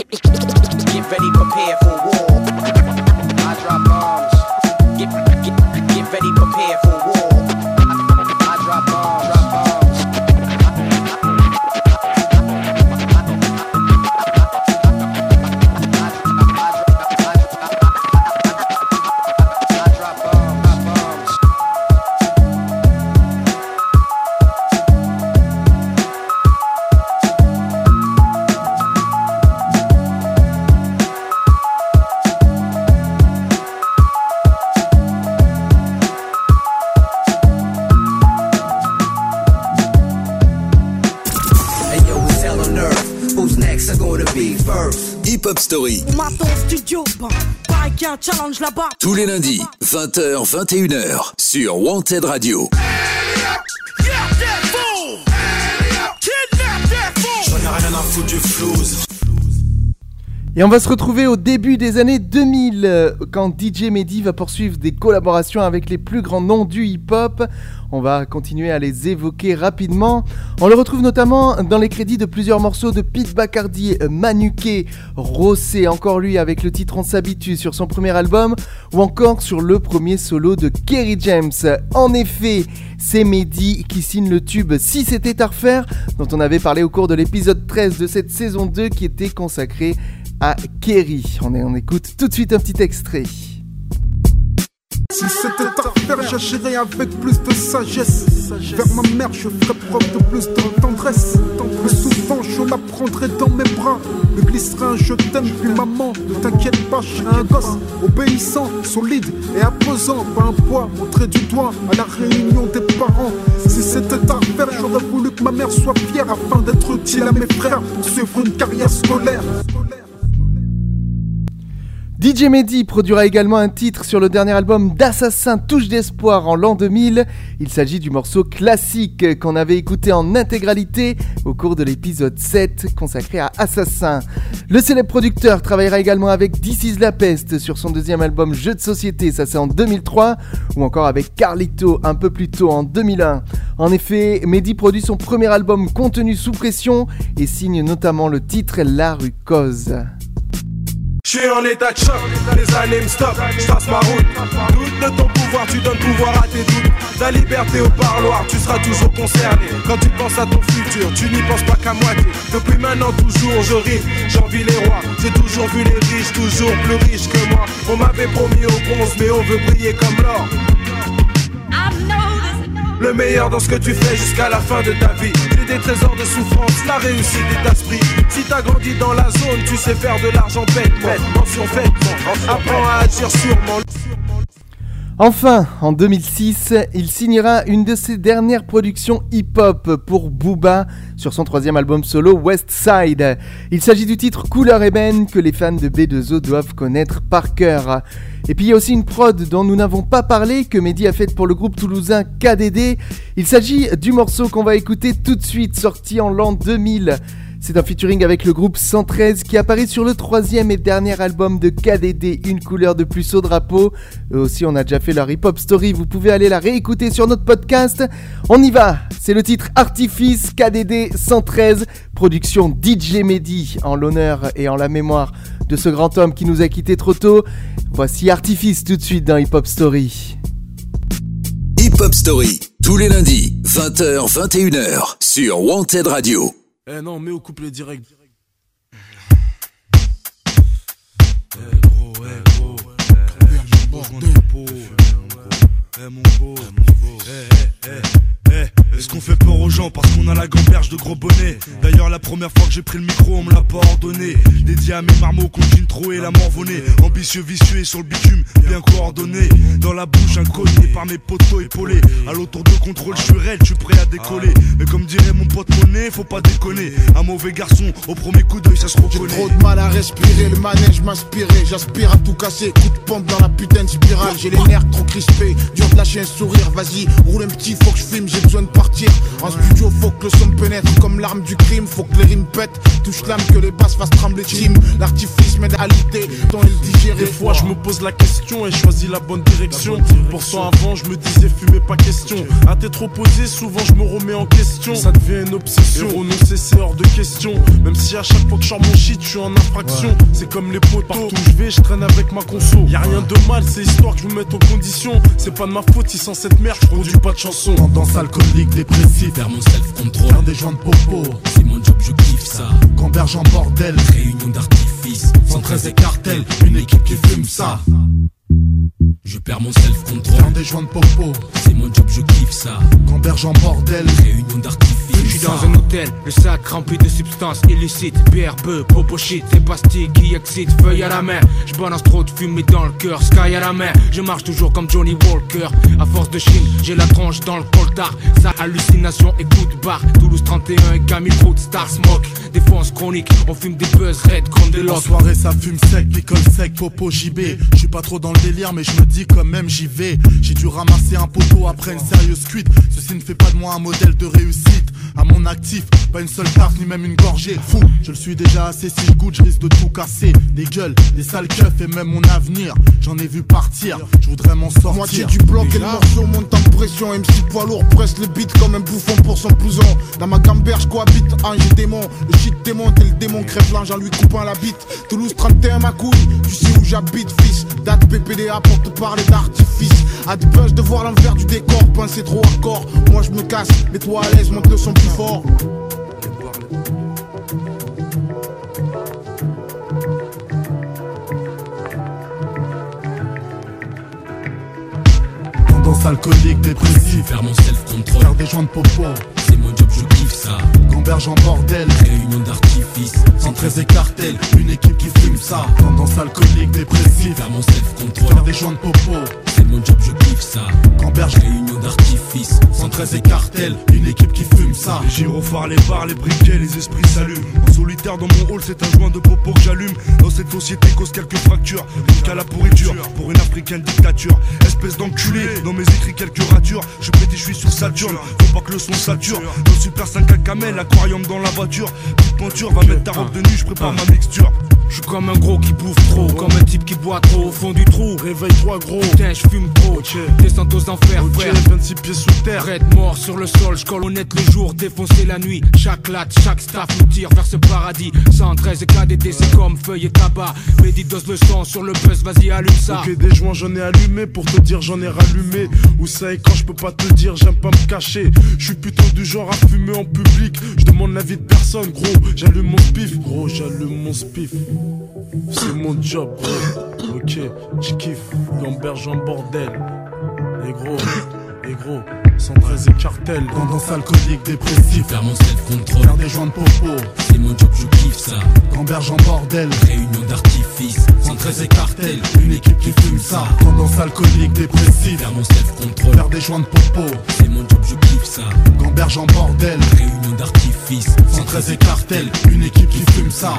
un challenge là-bas. tous les lundis, 20h, 21h, sur Wanted Radio. J'en ai rien à foutre du flouze. Et on va se retrouver au début des années 2000 euh, quand DJ Mehdi va poursuivre des collaborations avec les plus grands noms du hip-hop. On va continuer à les évoquer rapidement. On le retrouve notamment dans les crédits de plusieurs morceaux de Pete Bacardi, euh, Manuké, Rossé, encore lui avec le titre On s'habitue sur son premier album, ou encore sur le premier solo de Kerry James. En effet, c'est Mehdi qui signe le tube Si c'était à refaire, dont on avait parlé au cours de l'épisode 13 de cette saison 2 qui était consacré à Kerry. On, écoute tout de suite un petit extrait. Si c'était à refaire, j'agirais avec plus de sagesse. Vers ma mère, je ferais preuve de plus de tendresse. Plus souvent, je la prendrais dans mes bras. Me glisserais un je t'aime, puis maman, ne t'inquiète pas, je serai un gosse. Obéissant, solide et imposant. Pas un poids, montré du doigt à la réunion des parents. Si c'était à refaire, j'aurais voulu que ma mère soit fière afin d'être utile à mes frères pour suivre une carrière scolaire. DJ Mehdi produira également un titre sur le dernier album d'Assassin Touche d'Espoir en l'an 2000. Il s'agit du morceau classique qu'on avait écouté en intégralité au cours de l'épisode 7 consacré à Assassin. Le célèbre producteur travaillera également avec This is La Peste sur son deuxième album Jeu de société, ça c'est en 2003, ou encore avec Carlito un peu plus tôt en 2001. En effet, Mehdi produit son premier album Contenu sous pression et signe notamment le titre La rue Cause. Je suis en état de choc, les années me stoppent, je trace ma route. Doute de ton pouvoir, tu donnes pouvoir à tes doutes. Ta liberté au parloir, tu seras toujours concerné. Quand tu penses à ton futur, tu n'y penses pas qu'à moitié. Depuis maintenant, toujours je rime, j'envie les rois. J'ai toujours vu les riches, toujours plus riches que moi. On m'avait promis au bronze, mais on veut briller comme l'or. Le meilleur dans ce que tu fais jusqu'à la fin de ta vie. J'ai des trésors de souffrance, la réussite est esprit. Si t'as grandi dans la zone, tu sais faire de l'argent bête. Mention apprends à agir sûrement. Enfin, en 2006, il signera une de ses dernières productions hip-hop pour Booba sur son troisième album solo West Side. Il s'agit du titre Couleur ébène que les fans de B2O doivent connaître par cœur. Et puis il y a aussi une prod dont nous n'avons pas parlé que Mehdi a faite pour le groupe toulousain KDD. Il s'agit du morceau qu'on va écouter tout de suite, sorti en l'an 2000. C'est un featuring avec le groupe 113 qui apparaît sur le troisième et dernier album de KDD, Une couleur de plus au drapeau. Eux aussi, on a déjà fait leur hip-hop story, vous pouvez aller la réécouter sur notre podcast. On y va, c'est le titre Artifice KDD 113, production DJ Mehdi, en l'honneur et en la mémoire de ce grand homme qui nous a quittés trop tôt. Voici Artifice tout de suite dans Hip Hop Story. Hip Hop Story, tous les lundis, 20h, 21h, sur Wanted Radio. Eh non, mets au couple direct. La gamberge de gros bonnet D'ailleurs la première fois que j'ai pris le micro on me l'a pas ordonné Dédié à mes marmots continue trop et la morvonnée Ambitieux, vicieux et sur le bitume, bien coordonné Dans la bouche inconnu par mes poteaux épaulés À l'autour de contrôle je suis raide, je suis prêt à décoller Mais comme dirait mon pote monnaie, faut pas déconner Un mauvais garçon, au premier coup d'œil ça se reconnaît Trop de mal à respirer, le manège m'inspirait. J'aspire à tout casser, coup de pompe dans la putain de spirale. J'ai les nerfs trop crispés, dur de lâcher un sourire. Vas-y, roule un petit, faut que je filme, j'ai besoin de partir. En studio, faut que le son pénètre comme l'arme du crime. Faut que les rimes pètent, touche l'âme, que les basses fassent trembler team. L'artifice m'aide à lutter, dans les digérer. Des fois je me pose la question et choisis la bonne direction. Pourtant avant je me disais fumer pas question. À t'être trop posé, souvent je me remets en question. Ça devient une obsession. Et renoncer c'est hors de question. Même si à chaque fois que je sors mon shit, je suis en infraction. C'est comme les potos. Partout où je vais, je traîne avec ma conso. Y a rien de mal, c'est histoire que je me mette en condition. C'est pas de ma faute si sans cette merde je produis pas de chansons. Tendance alcoolique, dépressif, faire mon self-control. Faire des joints de popo, c'est mon job, je kiffe ça. Gamberge en bordel, réunion d'artifice. 113 et cartel, une équipe qui fume ça. Je perds mon self-control. Faire des joints de popo, c'est mon job, je kiffe ça. Gamberge en bordel, réunion d'artifice. Suis dans un hôtel, le sac rempli de substances illicites, BRB, popo shit, c'est pastilles qui excitent, feuille à la main. Je balance trop de fumée dans le cœur, sky à la main. Je marche toujours comme Johnny Walker. À force de chine, j'ai la tronche dans le coltard. Sa hallucination et coup de barre. Toulouse 31 et Camille Route, Star Smoke. Défense chronique, on fume des buzz red comme des En locks. soirée ça fume sec, picole sec, popo JB Je suis pas trop dans le délire mais je me dis quand même j'y vais J'ai dû ramasser un poteau après une sérieuse cuite Ceci ne fait pas de moi un modèle de réussite À mon actif, pas une seule tarte ni même une gorgée Fou, je le suis déjà assez si je goûte, je risque de tout casser Des gueules, des sales keufs et même mon avenir J'en ai vu partir, je voudrais m'en sortir Moitié du bloc et le morceau monte en pression. MC poids lourd presse le beat comme un bouffon pour son blouson. Dans ma gamberge cohabite ange et démon. Le shit démonte et le démon crève l'ange en lui coupant la bite. Toulouse 31 ma couille, tu sais où j'habite fils. Date PPDA pour te parler d'artifice. A de voir l'envers du décor, penser trop hardcore. Moi je me casse, mets-toi à l'aise, monte le son plus fort. Tendance alcoolique, dépressive. Faire mon self-control. Faire des joints de popo. C'est mon job, je kiffe ça. Gamberge en bordel. Réunion d'artifice. 113 et cartel. Une équipe qui fume ça. Tendance alcoolique, dépressive. Faire mon self-control. Faire des joints de popo. C'est mon job, je kiffe ça. Gamberge, réunion d'artifice. 113 et cartel. Une équipe qui fume ça. Les gyrophares, les bars, les briquets, les esprits s'allument. En solitaire dans mon hall, c'est un joint de popo que j'allume. Dans cette société cause quelques fractures. Jusqu'à la pourriture pour une africaine dictature. Espèce d'enculé, dans mes écrits quelques ratures. Je pété, je suis sur Saturne. Faut pas que le son sature. Dans Super 5 à camel, aquarium dans la voiture. Petite peinture, va mettre ta robe de nuit, je prépare ma mixture. Je suis comme un gros qui bouffe trop, comme un type qui boit trop au fond du trou. Réveille-toi gros, putain je fume trop. Descends aux enfers, frère. 26 pieds sous terre. Red mort sur le sol, je honnête le jour, défoncer la nuit. Chaque latte, chaque staff nous tire vers ce paradis. 113 KDD, c'est comme feuille et tabac. Médidose le sang sur le buzz, vas-y allume ça. Ok, des joints j'en ai allumé, pour te dire j'en ai rallumé. Où ça et quand je peux pas te dire, j'aime pas me cacher. Je suis plutôt du genre à fumer en public. Je demande l'avis de personne, gros. J'allume mon spif, gros, j'allume mon spif. C'est mon job. Ok, je kiffe. Gamberge en bordel. Et gros, et gros. 113 et cartel. Tendance alcoolique, dépressive. Faire mon self-control. Faire des joints de popo. C'est mon job, je kiffe ça. Gamberge en bordel. Réunion d'artifice. 113 et cartel. Une équipe qui fume ça. Tendance alcoolique, dépressive. Faire mon self-control. Faire des joints de popo. C'est mon job, je kiffe ça. Gamberge en bordel. Réunion d'artifice. 113 et cartel. Une équipe qui fume ça.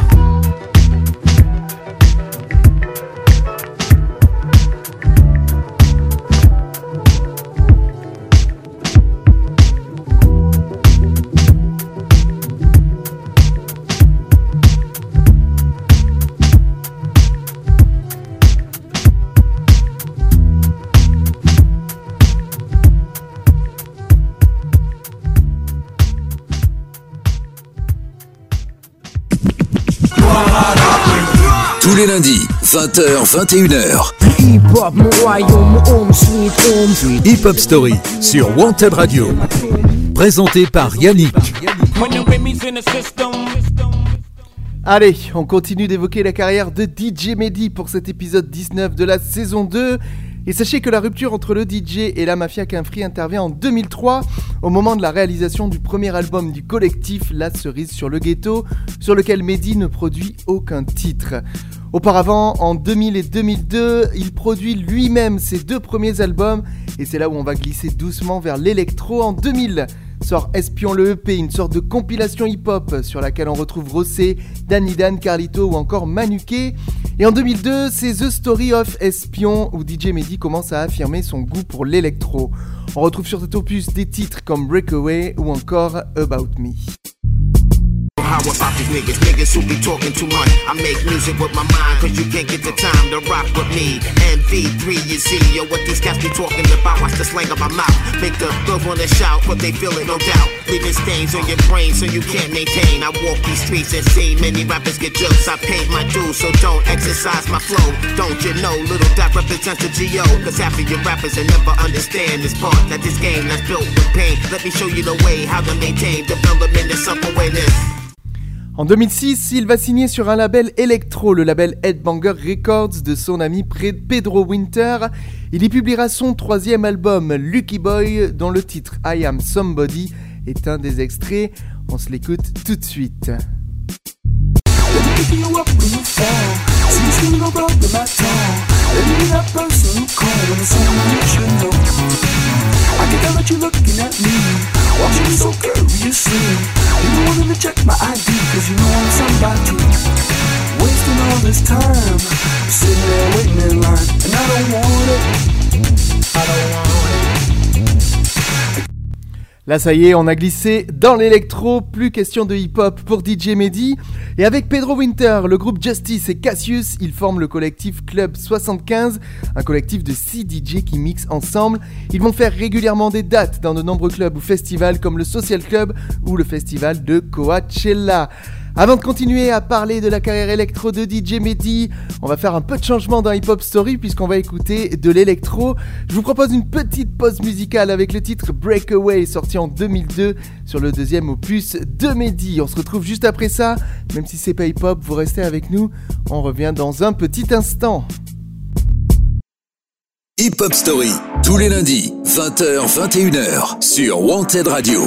Les lundis, 20h, 21h. Hip Hop, mon royaume, mon home, sweet home. Hip Hop Story sur Wanted Radio. Présenté par Yannick. Allez, on continue d'évoquer la carrière de DJ Mehdi pour cet épisode 19 de la saison 2. Et sachez que la rupture entre le DJ et la mafia Quinfree intervient en 2003, au moment de la réalisation du premier album du collectif La Cerise sur le Ghetto, sur lequel Mehdi ne produit aucun titre. Auparavant, en 2000 et 2002, il produit lui-même ses deux premiers albums, et c'est là où on va glisser doucement vers l'électro en 2000 sort Espion le EP, une sorte de compilation hip-hop sur laquelle on retrouve Rossé, Danny Dan, Carlito ou encore Manuké. Et en 2002, c'est The Story of Espion où DJ Mehdi commence à affirmer son goût pour l'électro. On retrouve sur cet opus des titres comme Breakaway ou encore About Me. How about these niggas? Niggas who be talking too much. I make music with my mind, cause you can't get the time to rock with me. MV3, you see, yo, what these cats be talking about? Watch the slang of my mouth. Make the girls wanna shout, but they feel it, no doubt. Leaving stains on your brain so you can't maintain. I walk these streets and see many rappers get jokes. I paid my dues, so don't exercise my flow. Don't you know, little dot represents the GO? Cause half of your rappers will never understand this part. That this game that's built with pain. Let me show you the way, how to maintain development and self-awareness. En 2006, il va signer sur un label électro, le label Headbanger Records de son ami Pedro Winter. Il y publiera son troisième album, Lucky Boy, dont le titre I Am Somebody est un des extraits. On se l'écoute tout de suite. Watching me so curiously You don't want to check my ID Cause you know I'm somebody Wasting all this time Sitting there waiting in line. And I don't want it I don't want it Là ça y est, on a glissé dans l'électro, plus question de hip-hop pour DJ Mehdi. Et avec Pedro Winter, le groupe Justice et Cassius, ils forment le collectif Club 75, un collectif de 6 DJ qui mixent ensemble. Ils vont faire régulièrement des dates dans de nombreux clubs ou festivals comme le Social Club ou le festival de Coachella. Avant de continuer à parler de la carrière électro de DJ Mehdi, on va faire un peu de changement dans Hip Hop Story puisqu'on va écouter de l'électro. Je vous propose une petite pause musicale avec le titre Breakaway sorti en 2002 sur le deuxième opus de Mehdi. On se retrouve juste après ça, même si c'est pas hip hop, vous restez avec nous. On revient dans un petit instant. Hip Hop Story, tous les lundis, 20h, 21h, sur Wanted Radio.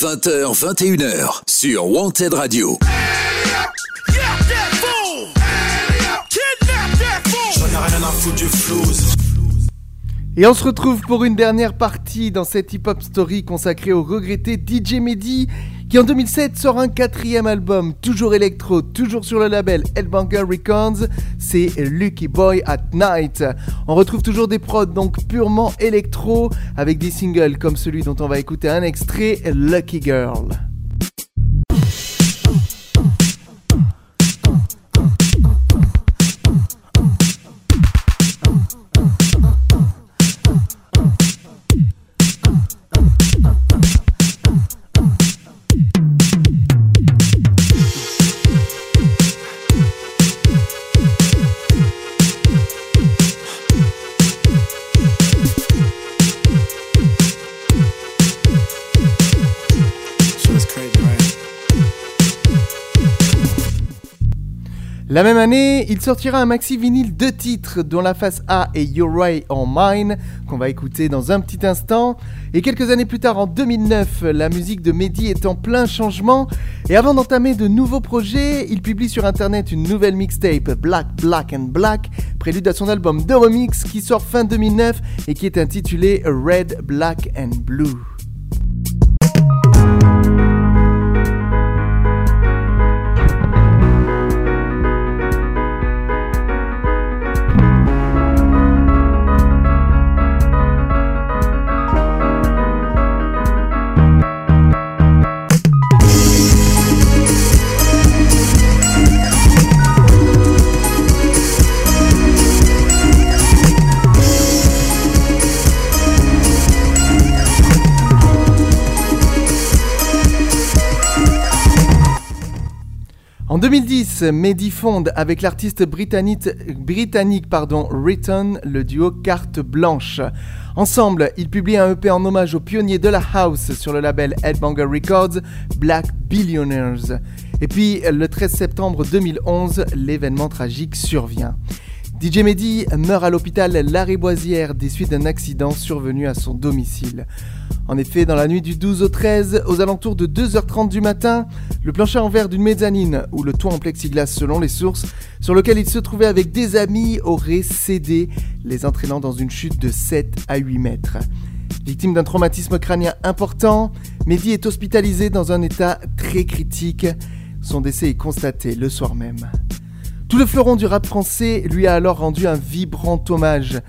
20h, 21h, sur Wanted Radio. Et on se retrouve pour une dernière partie dans cette hip-hop story consacrée au regretté DJ Mehdi, qui en 2007 sort un quatrième album, toujours électro, toujours sur le label Headbanger Records, c'est Lucky Boy at Night. On retrouve toujours des prods donc purement électro, avec des singles comme celui dont on va écouter un extrait, Lucky Girl. La même année, il sortira un maxi vinyle de titres dont la face A est You're Right on Mine, qu'on va écouter dans un petit instant. Et quelques années plus tard, en 2009, la musique de Mehdi est en plein changement. Et avant d'entamer de nouveaux projets, il publie sur internet une nouvelle mixtape, Black, Black and Black, prélude à son album de remix qui sort fin 2009 et qui est intitulé Red, Black and Blue. 2010, Mehdi fonde avec l'artiste britannique, britannique pardon, Riton le duo Carte Blanche. Ensemble, ils publient un EP en hommage aux pionniers de la house sur le label Headbanger Records, Black Billionaires. Et puis, le 13 septembre 2011, l'événement tragique survient. DJ Mehdi meurt à l'hôpital Lariboisière des suites d'un accident survenu à son domicile. En effet, dans la nuit du 12 au 13, aux alentours de 2h30 du matin, le plancher en verre d'une mezzanine, ou le toit en plexiglas selon les sources, sur lequel il se trouvait avec des amis, aurait cédé, les entraînant dans une chute de 7 à 8 mètres. Victime d'un traumatisme crânien important, Mehdi est hospitalisé dans un état très critique. Son décès est constaté le soir même. Tout le fleuron du rap français lui a alors rendu un vibrant hommage,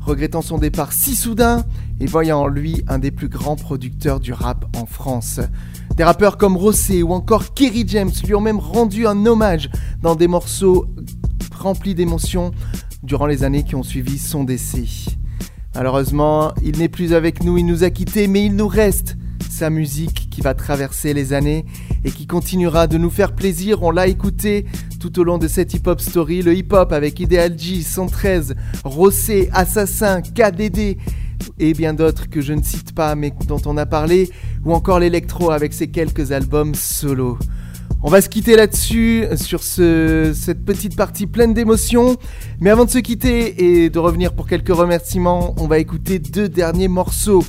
regrettant son départ si soudain et voyant en lui un des plus grands producteurs du rap en France. Des rappeurs comme Rossé ou encore Kerry James lui ont même rendu un hommage dans des morceaux remplis d'émotions durant les années qui ont suivi son décès. Malheureusement, il n'est plus avec nous, il nous a quittés, mais il nous reste sa musique qui va traverser les années et qui continuera de nous faire plaisir. On l'a écouté tout au long de cette hip-hop story, le hip-hop avec Ideal G, 113, Rossé, Assassin, KDD et bien d'autres que je ne cite pas mais dont on a parlé, ou encore l'électro avec ses quelques albums solo. On va se quitter là-dessus, sur ce, cette petite partie pleine d'émotions. Mais avant de se quitter et de revenir pour quelques remerciements, on va écouter deux derniers morceaux.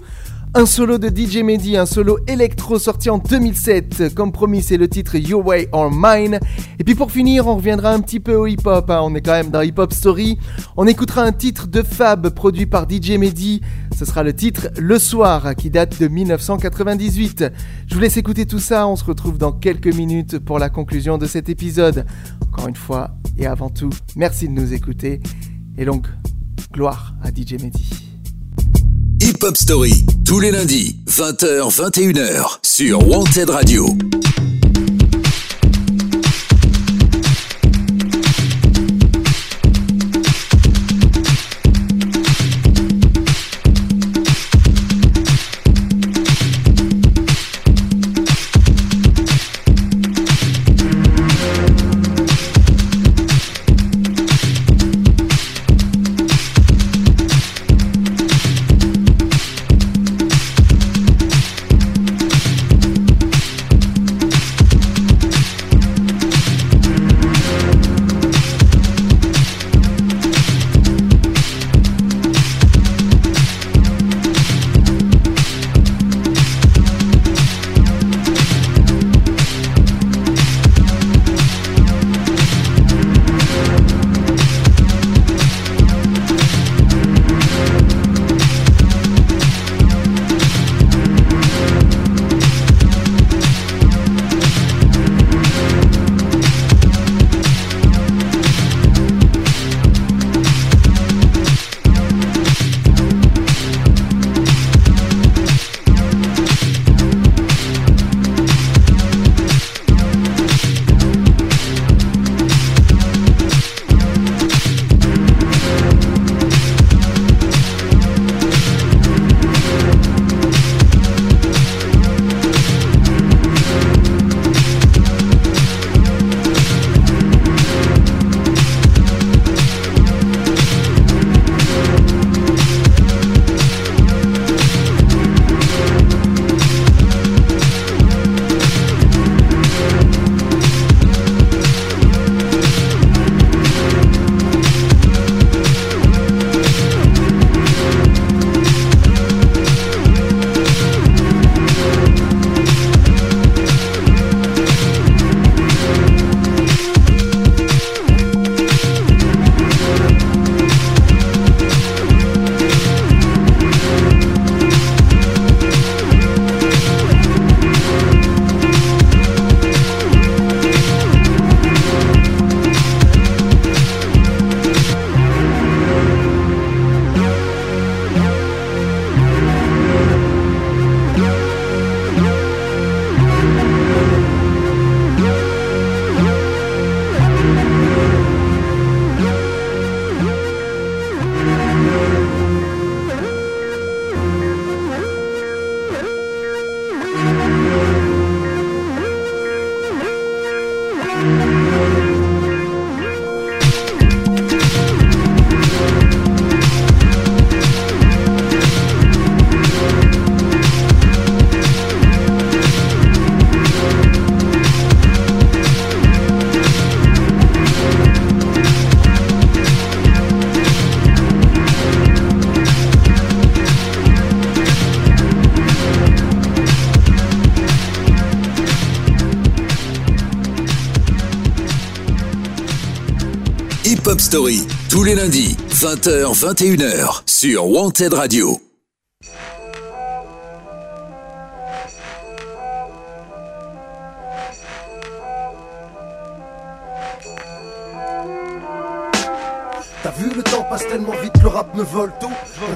Un solo de DJ Mehdi, un solo électro sorti en 2007. Comme promis, c'est le titre Your Way or Mine. Et puis pour finir, on reviendra un petit peu au hip-hop. hein. On est quand même dans Hip Hop Story. On écoutera un titre de Fab produit par DJ Mehdi. Ce sera le titre Le Soir qui date de 1998. Je vous laisse écouter tout ça. On se retrouve dans quelques minutes pour la conclusion de cet épisode. Encore une fois et avant tout, merci de nous écouter. Et donc, gloire à DJ Mehdi. Hip Hop Story, tous les lundis, 20h, 21h, sur Wanted Radio. 20h, 21h, sur Wanted Radio. T'as vu le temps passe tellement vite, le rap me vole tout.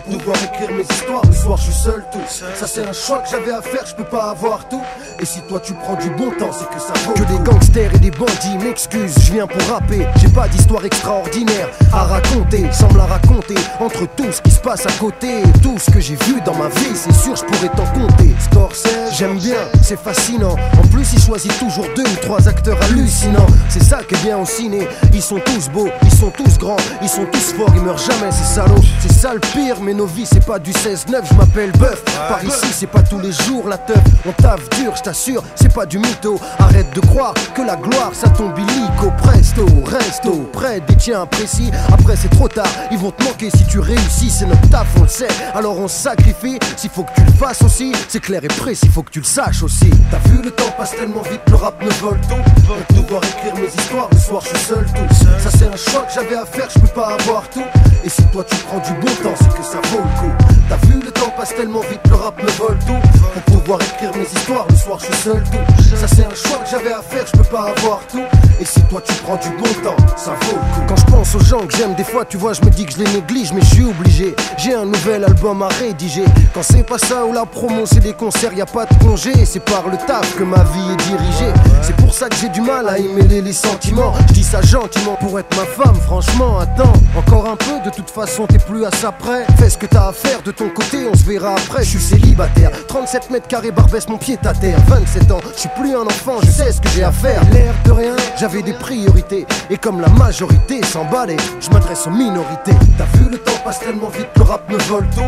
Pour pouvoir écrire mes histoires, le soir je suis seul tout. Ça c'est un choix que j'avais à faire, je peux pas avoir tout. Et si toi tu prends du bon temps, c'est que ça vaut. Que des gangsters et des bandits m'excusent, je viens pour rapper J'ai pas d'histoire extraordinaire à raconter. Me la raconter, entre tout ce qui se passe à côté. Et tout ce que j'ai vu dans ma vie, c'est sûr je pourrais t'en compter. Scorsese, j'aime bien, c'est fascinant. En plus il choisit toujours deux ou trois acteurs hallucinants. C'est ça qui est bien au ciné, ils sont tous beaux, ils sont tous grands, sont tous forts, ils meurent jamais, ces salauds. C'est ça le pire, mais nos vies, c'est pas du 16-9, je m'appelle Bœuf. Par ici, c'est pas tous les jours la teuf. On taffe dur, je t'assure, c'est pas du mytho. Arrête de croire que la gloire, ça tombe illico. Presto, resto, près des tiens précis. Après, c'est trop tard, ils vont te manquer si tu réussis. C'est notre taf, on le sait. Alors on sacrifie, s'il faut que tu le fasses aussi. C'est clair et précis, faut que tu le saches aussi. T'as vu, le temps passe tellement vite, le rap ne vole tout. Pour pouvoir écrire mes histoires, le soir, je suis seul tout. Ça, c'est un choix que j'avais à faire, je peux pas avoir tout. Et si toi tu prends du bon temps, c'est que ça vaut le coup. T'as vu, le temps passe tellement vite, le rap me vole tout. Pour pouvoir écrire mes histoires, le soir, je suis seul tout. Ça, c'est un choix que j'avais à faire, je peux pas avoir tout. Et si toi tu prends du bon temps, ça vaut le coup. Quand je pense aux gens que j'aime, des fois, tu vois, je me dis que je les néglige, mais je suis obligé. J'ai un nouvel album à rédiger. Quand c'est pas ça ou la promo, c'est des concerts, y a pas de congé. C'est par le taf que ma vie est dirigée. C'est pour ça que j'ai du mal à y mêler les sentiments. Je dis ça gentiment pour être ma femme, franchement, attends. Encore un peu, de toute façon, t'es plus à ça près. Fais ce que t'as à faire de ton côté, on se verra après. Je suis célibataire, 37 mètres carrés, barbesse mon pied à terre. 27 ans, je suis plus un enfant, je sais ce que j'ai à faire. L'air de rien, j'avais des priorités. Et comme la majorité s'emballait, je m'adresse aux minorités. T'as vu, le temps passe tellement vite, le rap me vole tout.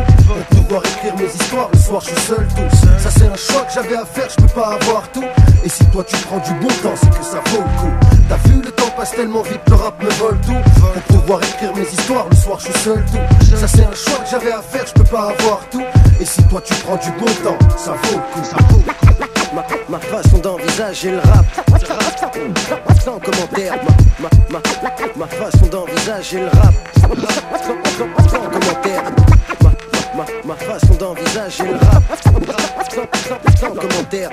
Pour pouvoir écrire mes histoires, le soir, je suis seul tout. Ça, c'est un choix que j'avais à faire, je peux pas avoir tout. Et si toi tu prends du bon temps, c'est que ça vaut le coup. T'as vu, le temps passe tellement vite, le rap me vole tout. Pour pouvoir mes histoires, le soir, je suis seul tout. Ça, c'est un choix que j'avais à faire, je peux pas avoir tout. Et si toi tu prends du bon temps, ça vaut le coup. Ça vaut. Ma, ma façon d'envisager le rap. Sans commentaire. Ma, ma, ma, ma façon d'envisager le rap. Sans, commentaire. Ma, ma, ma façon d'envisager le rap. Sans, commentaire.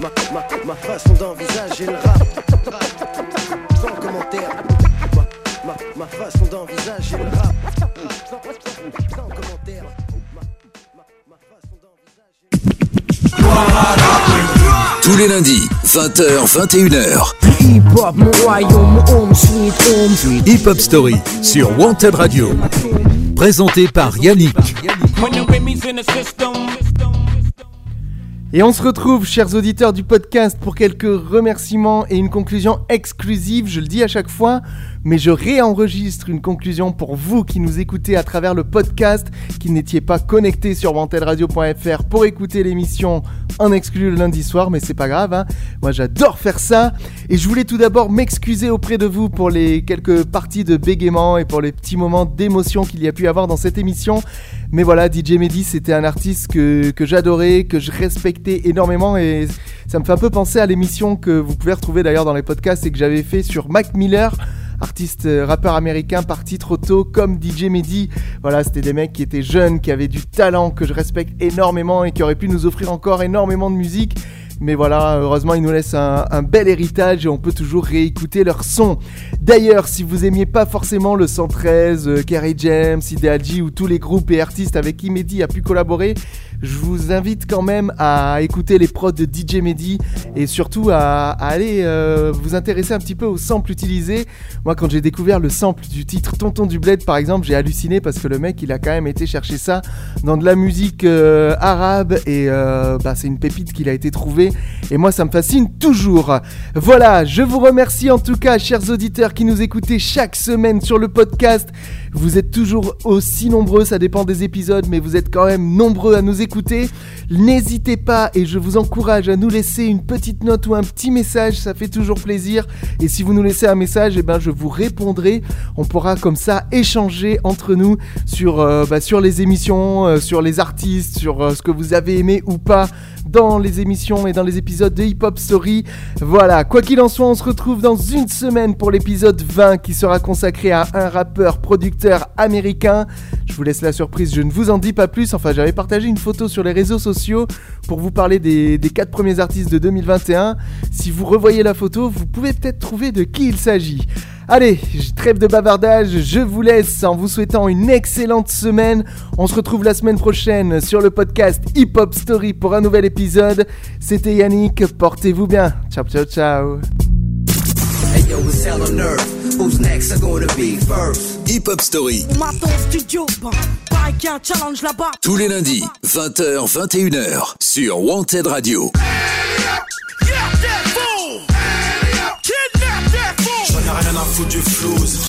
Ma, ma, ma façon d'envisager le rap. Sans commentaire ma, façon d'envisager le rap Sans, sans commentaire Tous les lundis, 20h, 21h. Hip hop, mon royaume, mon home sweet home. Hip Hop Story sur Wanted Radio. Présenté par Yannick. When the Et on se retrouve, chers auditeurs du podcast, pour quelques remerciements et une conclusion exclusive. Je le dis à chaque fois, mais je réenregistre une conclusion pour vous qui nous écoutez à travers le podcast, qui n'étiez pas connectés sur wantedradio.fr pour écouter l'émission en exclu le lundi soir, mais c'est pas grave. hein. Moi, j'adore faire ça. Et je voulais tout d'abord m'excuser auprès de vous pour les quelques parties de bégaiement et pour les petits moments d'émotion qu'il y a pu avoir dans cette émission. Mais voilà, DJ Mehdi, c'était un artiste que, que j'adorais, que je respectais énormément et ça me fait un peu penser à l'émission que vous pouvez retrouver d'ailleurs dans les podcasts et que j'avais fait sur Mac Miller, artiste euh, rappeur américain parti trop tôt comme DJ Mehdi. Voilà, c'était des mecs qui étaient jeunes, qui avaient du talent, que je respecte énormément et qui auraient pu nous offrir encore énormément de musique. Mais voilà, heureusement, ils nous laissent un, bel héritage et on peut toujours réécouter leur son. D'ailleurs, si vous aimiez pas forcément le 113, euh, Kerry James, Ideal G ou tous les groupes et artistes avec qui Mehdi a pu collaborer, je vous invite quand même à écouter les prods de DJ Mehdi et surtout à, aller euh, vous intéresser un petit peu aux samples utilisés. Moi, quand j'ai découvert le sample du titre Tonton du Bled, par exemple, j'ai halluciné parce que le mec, il a quand même été chercher ça dans de la musique euh, arabe et euh, bah, c'est une pépite qu'il a été trouvé. Et moi, ça me fascine toujours. Voilà, je vous remercie en tout cas, chers auditeurs qui nous écoutez chaque semaine sur le podcast. Vous êtes toujours aussi nombreux, ça dépend des épisodes, mais vous êtes quand même nombreux à nous écouter. N'hésitez pas et je vous encourage à nous laisser une petite note ou un petit message, ça fait toujours plaisir. Et si vous nous laissez un message, eh ben, je vous répondrai. On pourra comme ça échanger entre nous sur, euh, bah, sur les émissions, euh, sur les artistes, sur euh, ce que vous avez aimé ou pas dans les émissions et dans les épisodes de Hip Hop Story. Voilà, quoi qu'il en soit, on se retrouve dans une semaine pour l'épisode 20 qui sera consacré à un rappeur producteur américain. Je vous laisse la surprise, je ne vous en dis pas plus. Enfin, j'avais partagé une photo sur les réseaux sociaux pour vous parler des, des 4 premiers artistes de 2021. Si vous revoyez la photo, vous pouvez peut-être trouver de qui il s'agit. Allez, je trêve de bavardage, je vous laisse en vous souhaitant une excellente semaine. On se retrouve la semaine prochaine sur le podcast Hip Hop Story pour un nouvel épisode. C'était Yannick, portez-vous bien. Ciao, ciao, ciao. Hey yo, it's hell on earth. Who's next? Are gonna be first? Hip Hop Story. Bah. Tous les lundis, 20h, 21h sur Wanted Radio. Ai rien à foutre du flouze.